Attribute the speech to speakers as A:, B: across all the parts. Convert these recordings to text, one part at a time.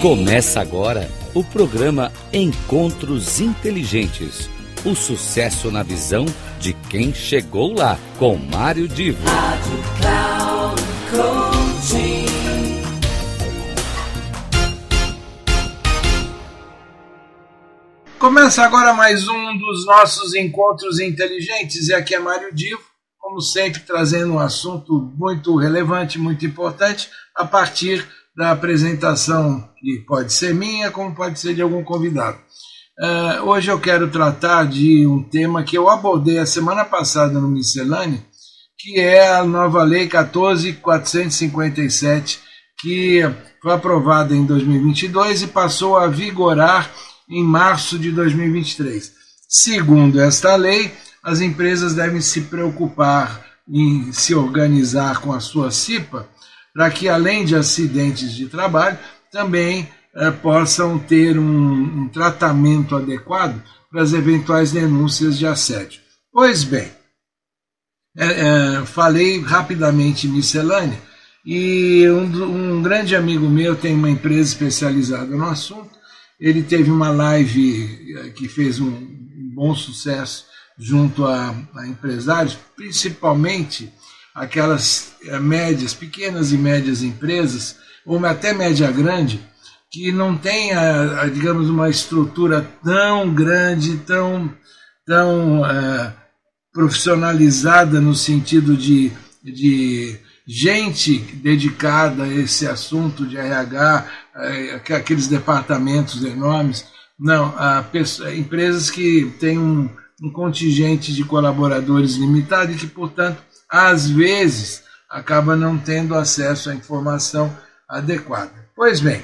A: Começa agora o programa Encontros Inteligentes. O sucesso na visão de quem chegou lá, com Mário Divo. Rádio Cloud.
B: Começa agora mais um dos nossos encontros inteligentes e aqui é Mário Divo, como sempre trazendo um assunto muito relevante, muito importante, a partir da apresentação que pode ser minha, como pode ser de algum convidado. Uh, hoje eu quero tratar de um tema que eu abordei a semana passada no Miscelâneo, que é a nova Lei 14.457, que foi aprovada em 2022 e passou a vigorar em março de 2023. Segundo esta lei, as empresas devem se preocupar em se organizar com a sua CIPA para que, além de acidentes de trabalho, também eh, possam ter um, um tratamento adequado para as eventuais denúncias de assédio. Pois bem, é, é, falei rapidamente miscelânea e um, um grande amigo meu tem uma empresa especializada no assunto. Ele teve uma live que fez um, um bom sucesso junto a, a empresários, principalmente aquelas médias, pequenas e médias empresas, ou até média grande, que não tem, a, a, digamos, uma estrutura tão grande, tão, tão uh, profissionalizada no sentido de, de gente dedicada a esse assunto de RH, uh, aqueles departamentos enormes. Não, uh, empresas que têm um, um contingente de colaboradores limitado e que, portanto, às vezes acaba não tendo acesso à informação adequada. Pois bem,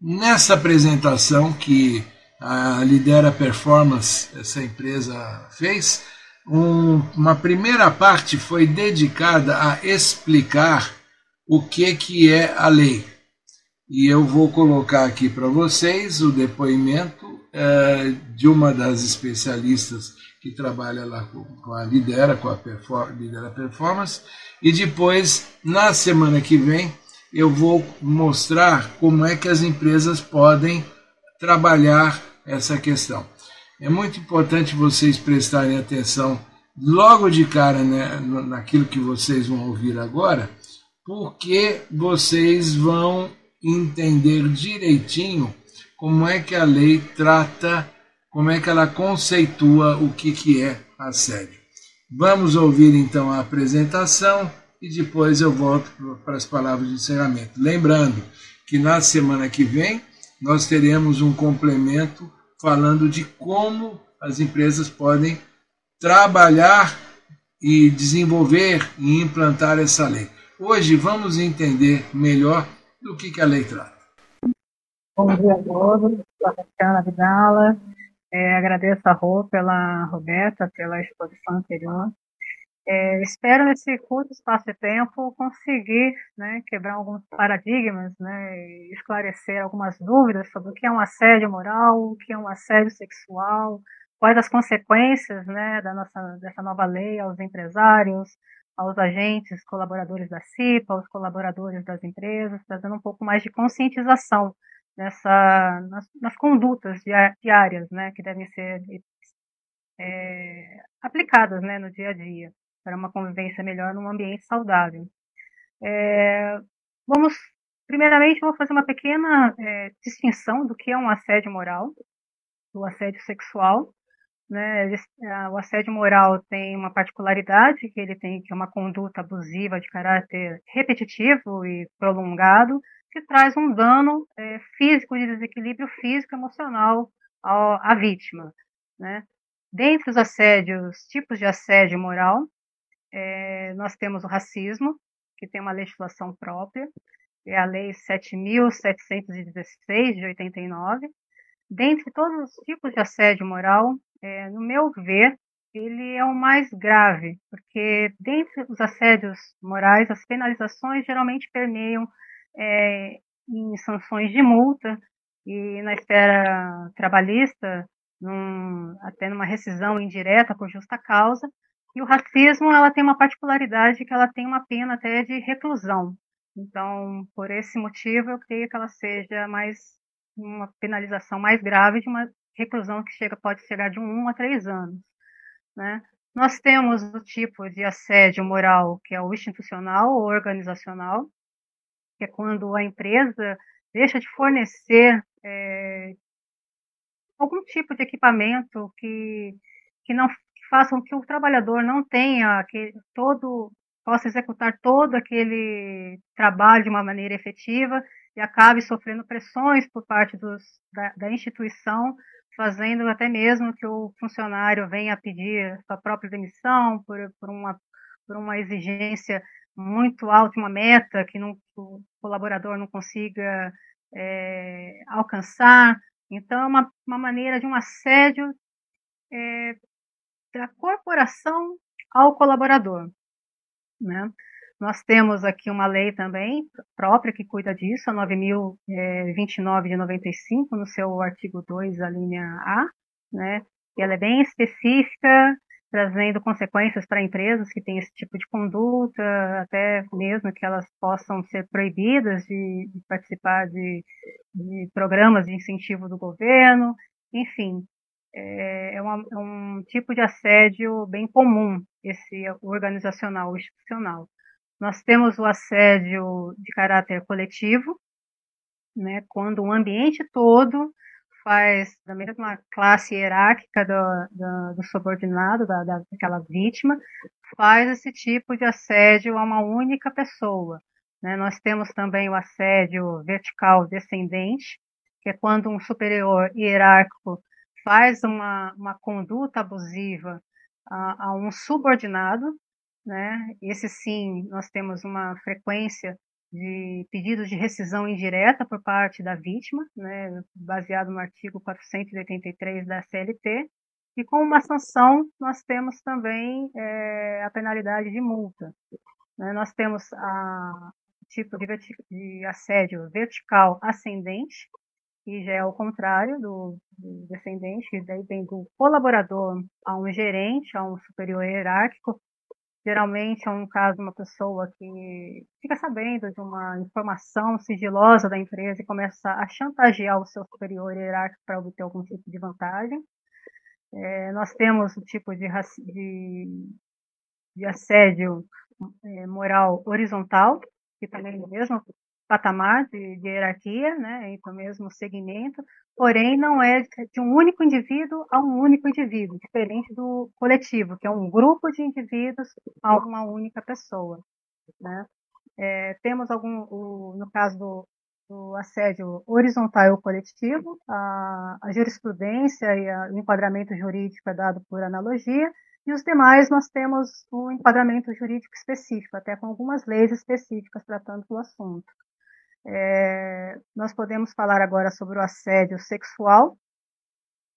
B: nessa apresentação que a Lidera Performance, essa empresa, fez, um, uma primeira parte foi dedicada a explicar o que, que é a lei. E eu vou colocar aqui para vocês o depoimento eh, de uma das especialistas que trabalha lá com a Lidera, com a Perform Lidera Performance, e depois, na semana que vem, eu vou mostrar como é que as empresas podem trabalhar essa questão. É muito importante vocês prestarem atenção logo de cara né, naquilo que vocês vão ouvir agora, porque vocês vão entender direitinho como é que a lei trata como é que ela conceitua o que, que é assédio. Vamos ouvir então a apresentação e depois eu volto para as palavras de encerramento. Lembrando que na semana que vem nós teremos um complemento falando de como as empresas podem trabalhar e desenvolver e implantar essa lei. Hoje vamos entender melhor do que, que a lei trata.
C: Bom dia a todos, sou a Tatiana Vidala, é, agradeço a Rô pela Roberta pela exposição anterior. É, espero nesse curto espaço de tempo conseguir né, quebrar alguns paradigmas, né, esclarecer algumas dúvidas sobre o que é um assédio moral, o que é um assédio sexual, quais as consequências né, da nossa, dessa nova lei aos empresários, aos agentes, colaboradores da CIPA, aos colaboradores das empresas, trazendo um pouco mais de conscientização nessa, nas, nas condutas diárias né, que devem ser é, aplicadas né, no dia a dia para uma convivência melhor num ambiente saudável. É, vamos, primeiramente, vou fazer uma pequena é, distinção do que é um assédio moral, do assédio sexual. Né? O assédio moral tem uma particularidade que ele tem que é uma conduta abusiva de caráter repetitivo e prolongado, que traz um dano é, físico, de desequilíbrio físico emocional à, à vítima. Né? Dentre os assédios, tipos de assédio moral, é, nós temos o racismo, que tem uma legislação própria, é a Lei 7.716 de 89. Dentre todos os tipos de assédio moral, é, no meu ver, ele é o mais grave, porque dentre os assédios morais, as penalizações geralmente permeiam é, em sanções de multa e na esfera trabalhista, num, até numa rescisão indireta por justa causa. E o racismo ela tem uma particularidade que ela tem uma pena até de reclusão. Então, por esse motivo, eu creio que ela seja mais uma penalização mais grave de uma reclusão que chega pode chegar de um a três anos, né? Nós temos o tipo de assédio moral que é o institucional ou organizacional, que é quando a empresa deixa de fornecer é, algum tipo de equipamento que, que não que façam que o trabalhador não tenha que todo possa executar todo aquele trabalho de uma maneira efetiva e acabe sofrendo pressões por parte dos, da, da instituição, fazendo até mesmo que o funcionário venha pedir sua própria demissão por, por, uma, por uma exigência muito alta, uma meta que não, o colaborador não consiga é, alcançar. Então, é uma, uma maneira de um assédio é, da corporação ao colaborador. Né? Nós temos aqui uma lei também própria que cuida disso, a 9.029 de 95, no seu artigo 2, a linha A, né? E ela é bem específica, trazendo consequências para empresas que têm esse tipo de conduta, até mesmo que elas possam ser proibidas de, de participar de, de, programas de incentivo do governo, enfim, é, é, uma, é, um tipo de assédio bem comum, esse organizacional, institucional. Nós temos o assédio de caráter coletivo, né, quando o ambiente todo faz da mesma classe hierárquica do, do, do subordinado, da, daquela vítima, faz esse tipo de assédio a uma única pessoa. Né? Nós temos também o assédio vertical descendente, que é quando um superior hierárquico faz uma, uma conduta abusiva a, a um subordinado, né? Esse sim, nós temos uma frequência de pedidos de rescisão indireta por parte da vítima, né, baseado no artigo 483 da CLT, e com uma sanção nós temos também é, a penalidade de multa. Né, nós temos a tipo de, de, assédio vertical ascendente, que já é o contrário do, do descendente, que daí vem do colaborador a um gerente, a um superior hierárquico, Geralmente é um caso de uma pessoa que fica sabendo de uma informação sigilosa da empresa e começa a chantagear o seu superior hierárquico para obter algum tipo de vantagem. É, nós temos o tipo de, de, de assédio é, moral horizontal, que também é o mesmo patamar de, de hierarquia, né, entre o mesmo segmento, porém não é de um único indivíduo a um único indivíduo, diferente do coletivo, que é um grupo de indivíduos a uma única pessoa. Né? É, temos algum, o, no caso do, do assédio horizontal ou coletivo, a, a jurisprudência e a, o enquadramento jurídico é dado por analogia, e os demais nós temos um enquadramento jurídico específico, até com algumas leis específicas tratando do assunto. É, nós podemos falar agora sobre o assédio sexual,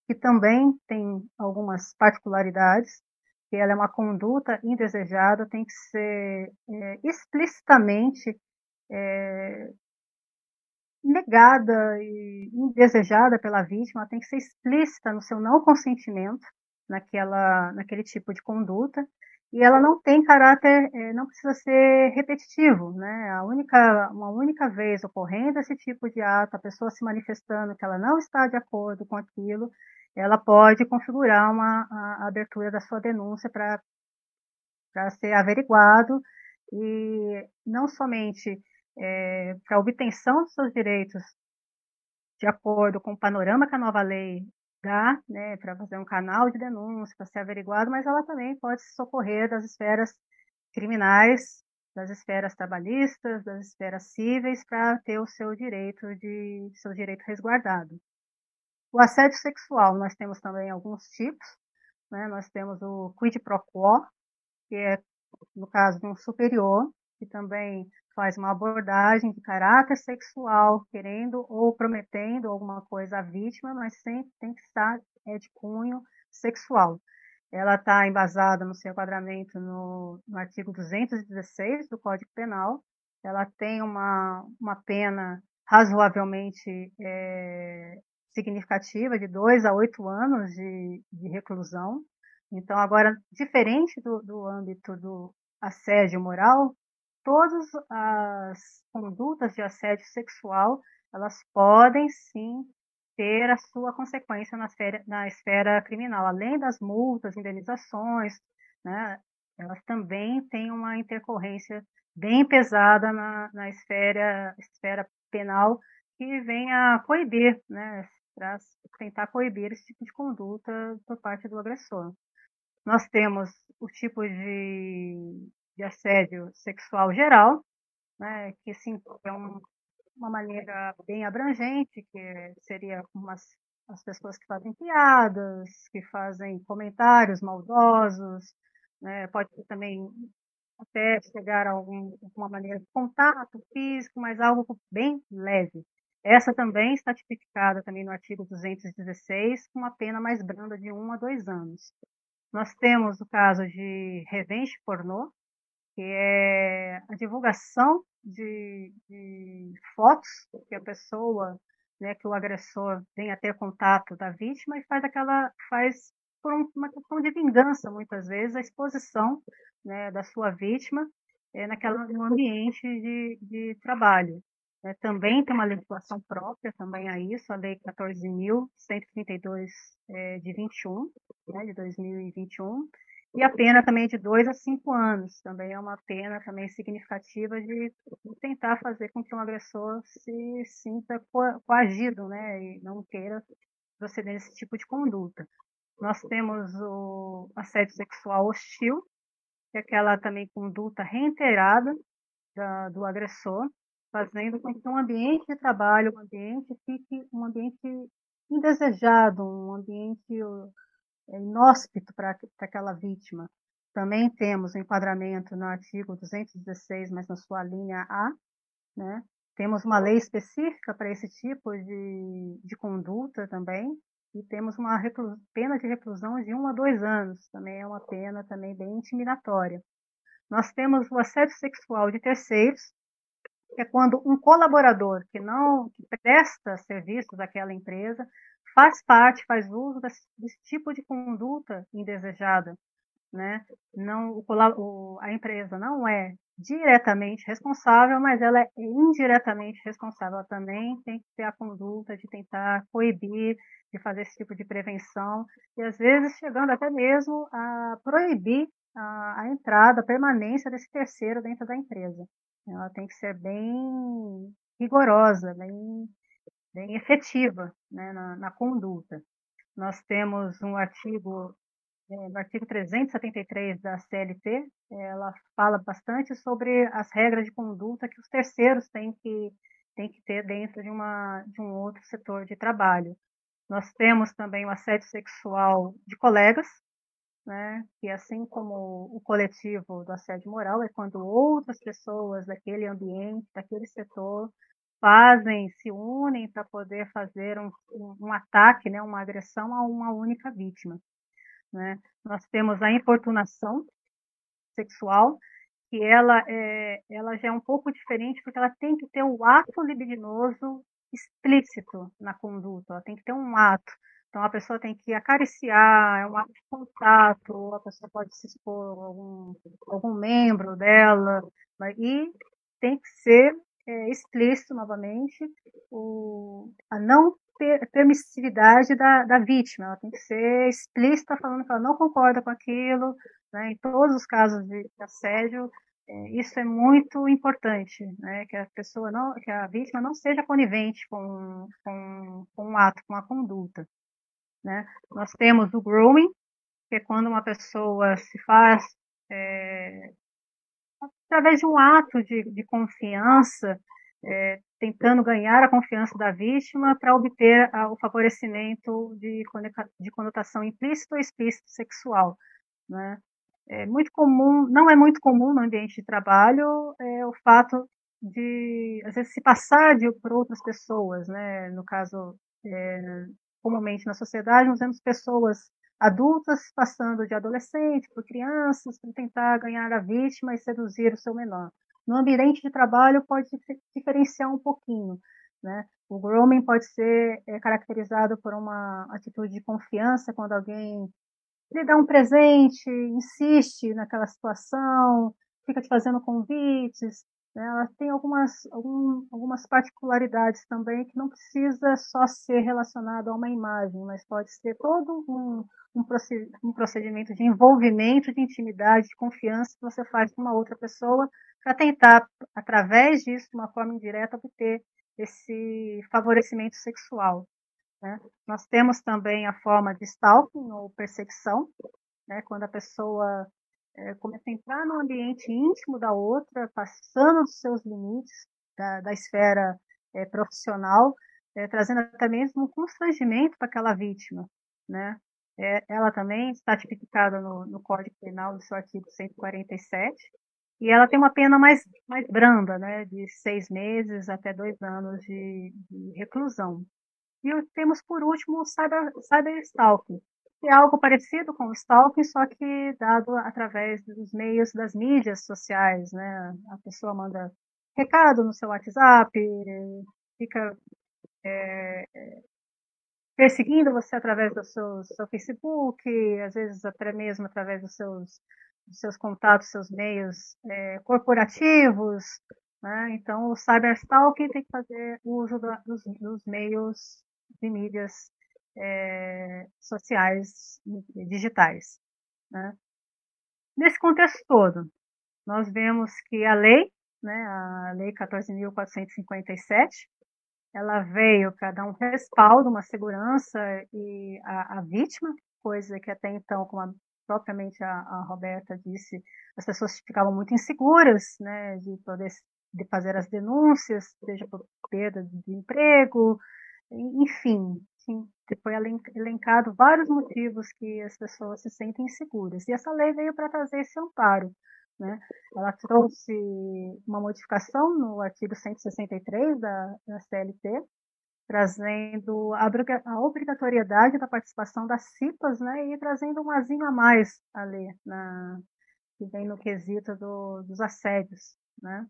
C: que também tem algumas particularidades, que ela é uma conduta indesejada, tem que ser é, explicitamente é, negada e indesejada pela vítima, tem que ser explícita no seu não consentimento naquela, naquele tipo de conduta e ela não tem caráter, eh, não precisa ser repetitivo, né? A única, uma única vez ocorrendo esse tipo de ato, a pessoa se manifestando que ela não está de acordo com aquilo, ela pode configurar uma a, a abertura da sua denúncia para para ser averiguado e não somente é, para obtenção dos seus direitos de acordo com o panorama que a nova lei dá, né, para fazer um canal de denúncia, para ser averiguado, mas ela também pode se socorrer das esferas criminais, das esferas trabalhistas, das esferas cíveis, para ter o seu direito de seu direito resguardado. O assédio sexual, nós temos também alguns tipos, né? Nós temos o quid pro quo, que é no caso de um superior, que também faz uma abordagem de caráter sexual, querendo ou prometendo alguma coisa à vítima, mas sempre tem que estar é, de cunho sexual. Ela está embasada no seu enquadramento no, no, artigo 216 do Código Penal. Ela tem uma, uma pena razoavelmente é, significativa, de dois a oito anos de, de reclusão. Então, agora, diferente do, do âmbito do assédio moral, todas as condutas de assédio sexual, elas podem sim ter a sua consequência na esfera, na esfera criminal. Além das multas, indenizações, né, elas também têm uma intercorrência bem pesada na, na esfera, esfera penal que vem a coibir, né, para tentar coibir esse tipo de conduta por parte do agressor. Nós temos o tipo de, de assédio sexual geral, né, que sim, é um, uma maneira bem abrangente, que seria umas, as pessoas que fazem piadas, que fazem comentários maldosos, né, pode também até chegar a algum, alguma maneira de contato físico, mas algo bem leve. Essa também está tipificada também no artigo 216, com uma pena mais branda de 1 a 2 anos. Nós temos o caso de revenge pornô, que é a divulgação de, de fotos que a pessoa, né, que o agressor vem a ter contato da vítima e faz aquela, faz por uma questão de vingança, muitas vezes, a exposição né, da sua vítima é, naquela, no ambiente de, de trabalho. É, também tem uma legislação própria também a isso, a Lei 14.132 é, de 21, né, de 2021, e a pena também é de 2 a 5 anos, também é uma pena também significativa de, tentar fazer com que um agressor se sinta co coagido, né, e não queira proceder esse tipo de conduta. Nós temos o assédio sexual hostil, que é aquela também conduta reiterada da, do agressor, fazendo com que um ambiente de trabalho, um ambiente fique um ambiente indesejado, um ambiente inóspito para aquela vítima. Também temos o enquadramento no artigo 216, mas na sua linha A, né? Temos uma lei específica para esse tipo de, de conduta também, e temos uma pena de reclusão de um a dois anos, também é uma pena também bem intimidatória. Nós temos o assédio sexual de terceiros, que é quando um colaborador que não que presta serviços àquela empresa faz parte, faz uso desse, desse tipo de conduta indesejada, né? Não o, o, a empresa não é diretamente responsável, mas ela é indiretamente responsável. Ela também tem que ter a conduta de tentar coibir, de fazer esse tipo de prevenção e às vezes chegando até mesmo a proibir a, a entrada, a permanência desse terceiro dentro da empresa. Ela tem que ser bem rigorosa, bem, efetiva né, na, na conduta. Nós temos um artigo é, no artigo 373 da CLT, ela fala bastante sobre as regras de conduta que os terceiros têm que, têm que ter dentro de, uma, de um outro setor de trabalho. Nós temos também o assédio sexual de colegas, né, que assim como o coletivo do assédio moral é quando outras pessoas daquele ambiente, daquele setor, fazem, se unem para poder fazer um, um, ataque, né, uma agressão a uma única vítima. Né? Nós temos a importunação sexual, que ela, é, ela já é um pouco diferente, porque ela tem que ter o ato libidinoso explícito na conduta, ela tem que ter um ato. Então a pessoa tem que acariciar, é um ato de contato, a pessoa pode se expor a algum, algum membro dela, e tem que ser é, explícito novamente o, a não permissividade da, da vítima, ela tem que ser explícita falando que ela não concorda com aquilo, né? em todos os casos de assédio, é, isso é muito importante, né? que a pessoa não, que a vítima não seja conivente com, com, com um ato, com a conduta. Né? Nós temos o grooming, que é quando uma pessoa se faz é, através de um ato de, de confiança, é, tentando ganhar a confiança da vítima para obter a, o favorecimento de, de conotação implícita ou explícita sexual. Né? É muito comum, não é muito comum no ambiente de trabalho é, o fato de, às vezes, se passar de, por outras pessoas, né? No caso, é, comumente na sociedade, nós vemos pessoas adultas passando de adolescente por crianças para tentar ganhar a vítima e seduzir o seu menor. No ambiente de trabalho pode diferenciar um pouquinho, né? O grooming pode ser é, caracterizado por uma atitude de confiança quando alguém lhe dá um presente, insiste naquela situação, fica te fazendo convites, né? ela tem algumas, algum, algumas particularidades também que não precisa só ser relacionado a uma imagem, mas pode ser todo um, um procedimento de envolvimento, de intimidade, de confiança que você faz com uma outra pessoa para tentar, através disso, de uma forma indireta, obter esse favorecimento sexual. Né? Nós temos também a forma de stalking ou perseguição, né? quando a pessoa é, começa a entrar no ambiente íntimo da outra, passando dos seus limites da, da esfera é, profissional, é, trazendo até mesmo um constrangimento para aquela vítima. Né? É, ela também está tipificada no, no Código Penal, do seu artigo 147, e ela tem uma pena mais, mais branda, né, de seis meses até dois anos de, de reclusão. E temos, por último, o cyber, cyberstalking, que é algo parecido com o stalking, só que dado através dos meios das mídias sociais, né? A pessoa manda recado no seu WhatsApp, fica é, perseguindo você através do seu, seu, Facebook, às vezes até mesmo através dos seus, dos seus contatos, seus meios é, corporativos. Né? Então, o cyberstalking tem que fazer uso da, dos, dos meios de mídias é, sociais digitais. Né? Nesse contexto todo, nós vemos que a lei, né, a Lei 14.457, ela veio para dar um respaldo, uma segurança e a, a, vítima, coisa que até então, como a, propriamente a, a, Roberta disse, as pessoas ficavam muito inseguras, né, de poder de fazer as denúncias, seja por perda de emprego, enfim, foi elencado vários motivos que as pessoas se sentem inseguras. E essa lei veio para trazer esse amparo. Né? Ela trouxe uma modificação no artigo 163 da, da CLT, trazendo a, obrigatoriedade da participação das CIPAs né? e trazendo um azinho a mais ali, na, que vem no quesito do, dos assédios. Né?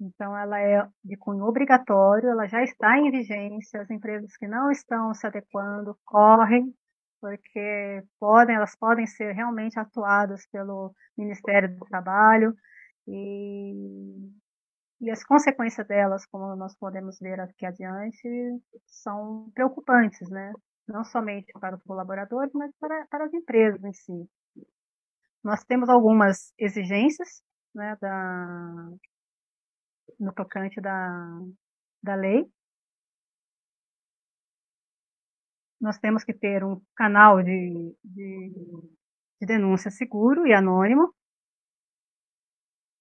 C: Então, ela é de cunho obrigatório, ela já está em vigência. As empresas que não estão se adequando correm, porque podem, elas podem ser realmente atuadas pelo Ministério do Trabalho e, e as consequências delas, como nós podemos ver aqui adiante, são preocupantes, né? Não somente para os colaboradores, mas para, para as empresas em si. Nós temos algumas exigências né, da, no tocante da, da lei. Nós temos que ter um canal de, de, de denúncia seguro e anônimo,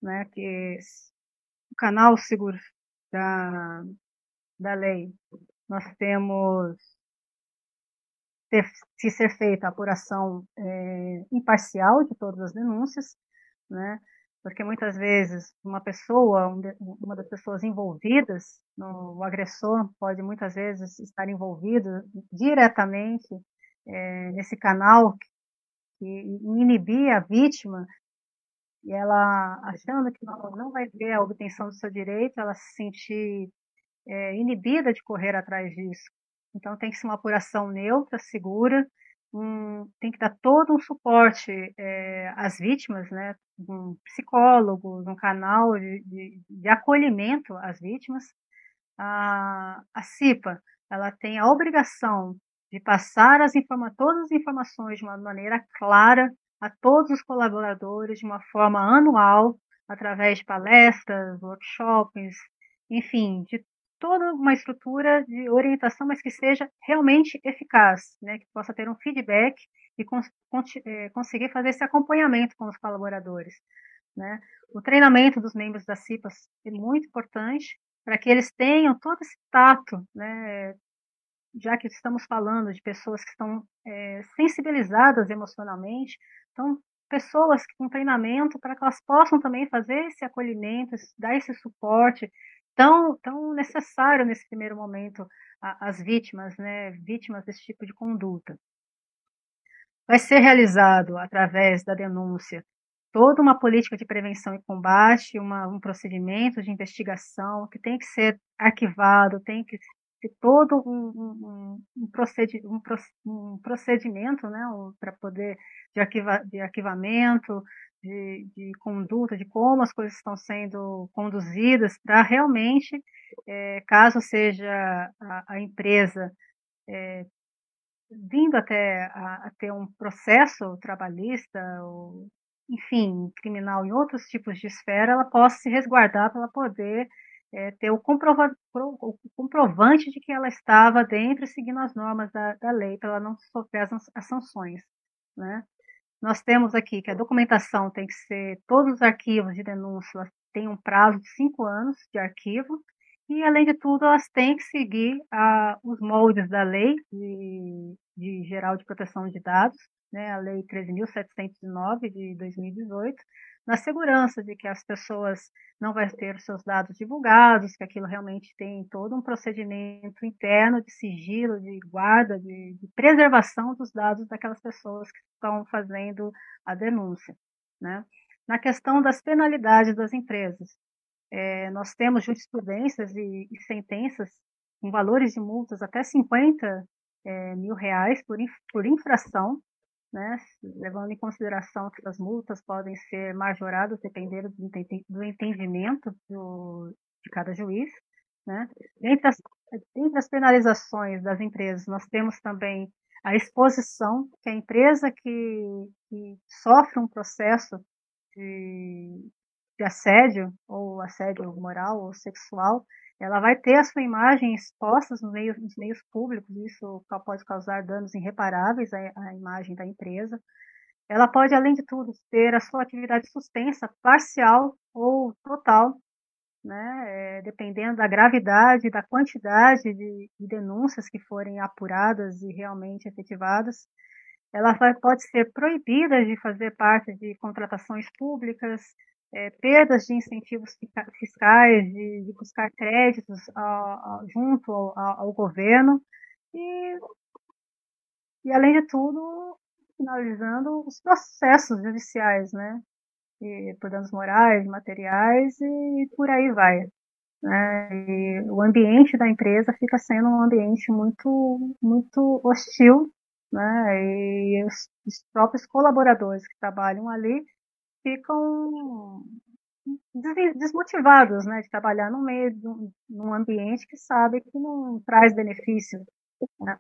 C: né, que o canal seguro da, da lei, nós temos ter, que ser feita a apuração é, imparcial de todas as denúncias, né, porque muitas vezes uma pessoa, uma das pessoas envolvidas, o agressor pode muitas vezes estar envolvido diretamente é, nesse canal que inibir a vítima e ela achando que não, vai ter a obtenção do seu direito, ela se sentir é, inibida de correr atrás disso. Então tem que ser uma apuração neutra, segura, um, tem que dar todo um suporte é, às vítimas, né? Um psicólogo, um canal de, de, de acolhimento às vítimas. A, a CIPA, ela tem a obrigação de passar as todas as informações de uma maneira clara a todos os colaboradores de uma forma anual, através de palestras, workshops, enfim, de toda uma estrutura de orientação, mas que seja realmente eficaz, né? que possa ter um feedback e cons é, conseguir fazer esse acompanhamento com os colaboradores. Né? O treinamento dos membros da CIPAS é muito importante para que eles tenham todo esse tato, né? já que estamos falando de pessoas que estão é, sensibilizadas emocionalmente, então pessoas com treinamento para que elas possam também fazer esse acolhimento, dar esse suporte, tão, tão necessário nesse primeiro momento às vítimas, né, vítimas desse tipo de conduta. Vai ser realizado através da denúncia toda uma política de prevenção e combate, uma, um procedimento de investigação que tem que ser arquivado, tem que ter todo um, um, um, procedi um procedimento né, para poder de, arquiva, de arquivamento, de, de conduta, de como as coisas estão sendo conduzidas, para realmente, é, caso seja a, a empresa é, vindo até a, a, ter um processo trabalhista, ou, enfim, criminal em outros tipos de esfera, ela possa se resguardar para poder é, ter o, comprova, o, comprovante de que ela estava dentro e seguindo as normas da, da lei, para ela não sofrer as, as sanções. Né? Nós temos aqui que a documentação tem que ser, todos os arquivos de denúncia têm um prazo de cinco anos de arquivo, e, além de tudo, elas têm que seguir ah, os moldes da Lei de, de, Geral de Proteção de Dados, né, a Lei 13.709 de 2018, na segurança de que as pessoas não vão ter seus dados divulgados, que aquilo realmente tem todo um procedimento interno de sigilo, de guarda, de, de preservação dos dados daquelas pessoas que estão fazendo a denúncia. Né? Na questão das penalidades das empresas, é, nós temos jurisprudências e, e, sentenças com valores de multas até 50 é, mil reais por, por infração, né, levando em consideração que as multas podem ser majoradas dependendo do, entendimento do, de cada juiz. Né. Entre, as, entre as penalizações das empresas, nós temos também a exposição, que a empresa que, que sofre um processo de, de assédio, ou assédio moral ou sexual, ela vai ter a sua imagem exposta nos meios, nos meios públicos, isso pode causar danos irreparáveis à, à imagem da empresa. Ela pode, além de tudo, ter a sua atividade suspensa, parcial ou total, né, é, dependendo da gravidade, da quantidade de, de, denúncias que forem apuradas e realmente efetivadas. Ela vai, pode ser proibida de fazer parte de contratações públicas, é, perdas de incentivos fiscais, de, de buscar créditos a, a, junto ao, ao, governo e, e, além de tudo, finalizando os processos judiciais, né? E, por danos morais, materiais e por aí vai. Né? E o ambiente da empresa fica sendo um ambiente muito, muito hostil, né? E os, os próprios colaboradores que trabalham ali ficam desmotivados né, de trabalhar no meio um, num ambiente que sabe que não traz benefício né,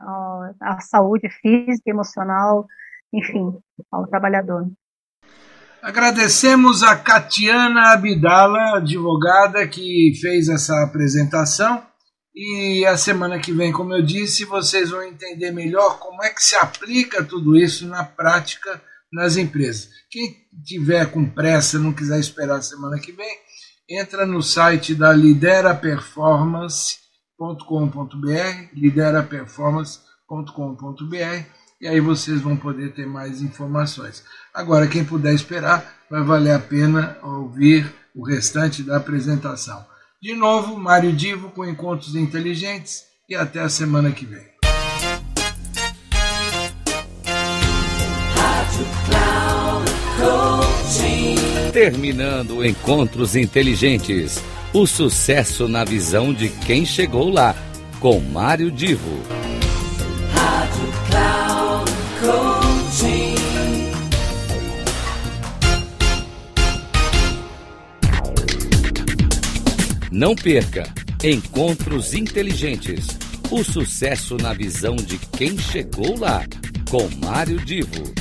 C: à saúde física, emocional, enfim, ao trabalhador.
B: Agradecemos a Catiana Abdala, advogada, que fez essa apresentação. E a semana que vem, como eu disse, vocês vão entender melhor como é que se aplica tudo isso na prática nas empresas. Quem tiver com pressa, não quiser esperar a semana que vem, entra no site da lideraperformance.com.br, lideraperformance.com.br, e aí vocês vão poder ter mais informações. Agora, quem puder esperar, vai valer a pena ouvir o restante da apresentação. De novo, Mário Divo com Encontros Inteligentes e até a semana que vem.
A: Terminando Encontros Inteligentes. O sucesso na visão de quem chegou lá. Com Mário Divo. Rádio Cloud Coaching. Não perca Encontros Inteligentes. O sucesso na visão de quem chegou lá. Com Mário Divo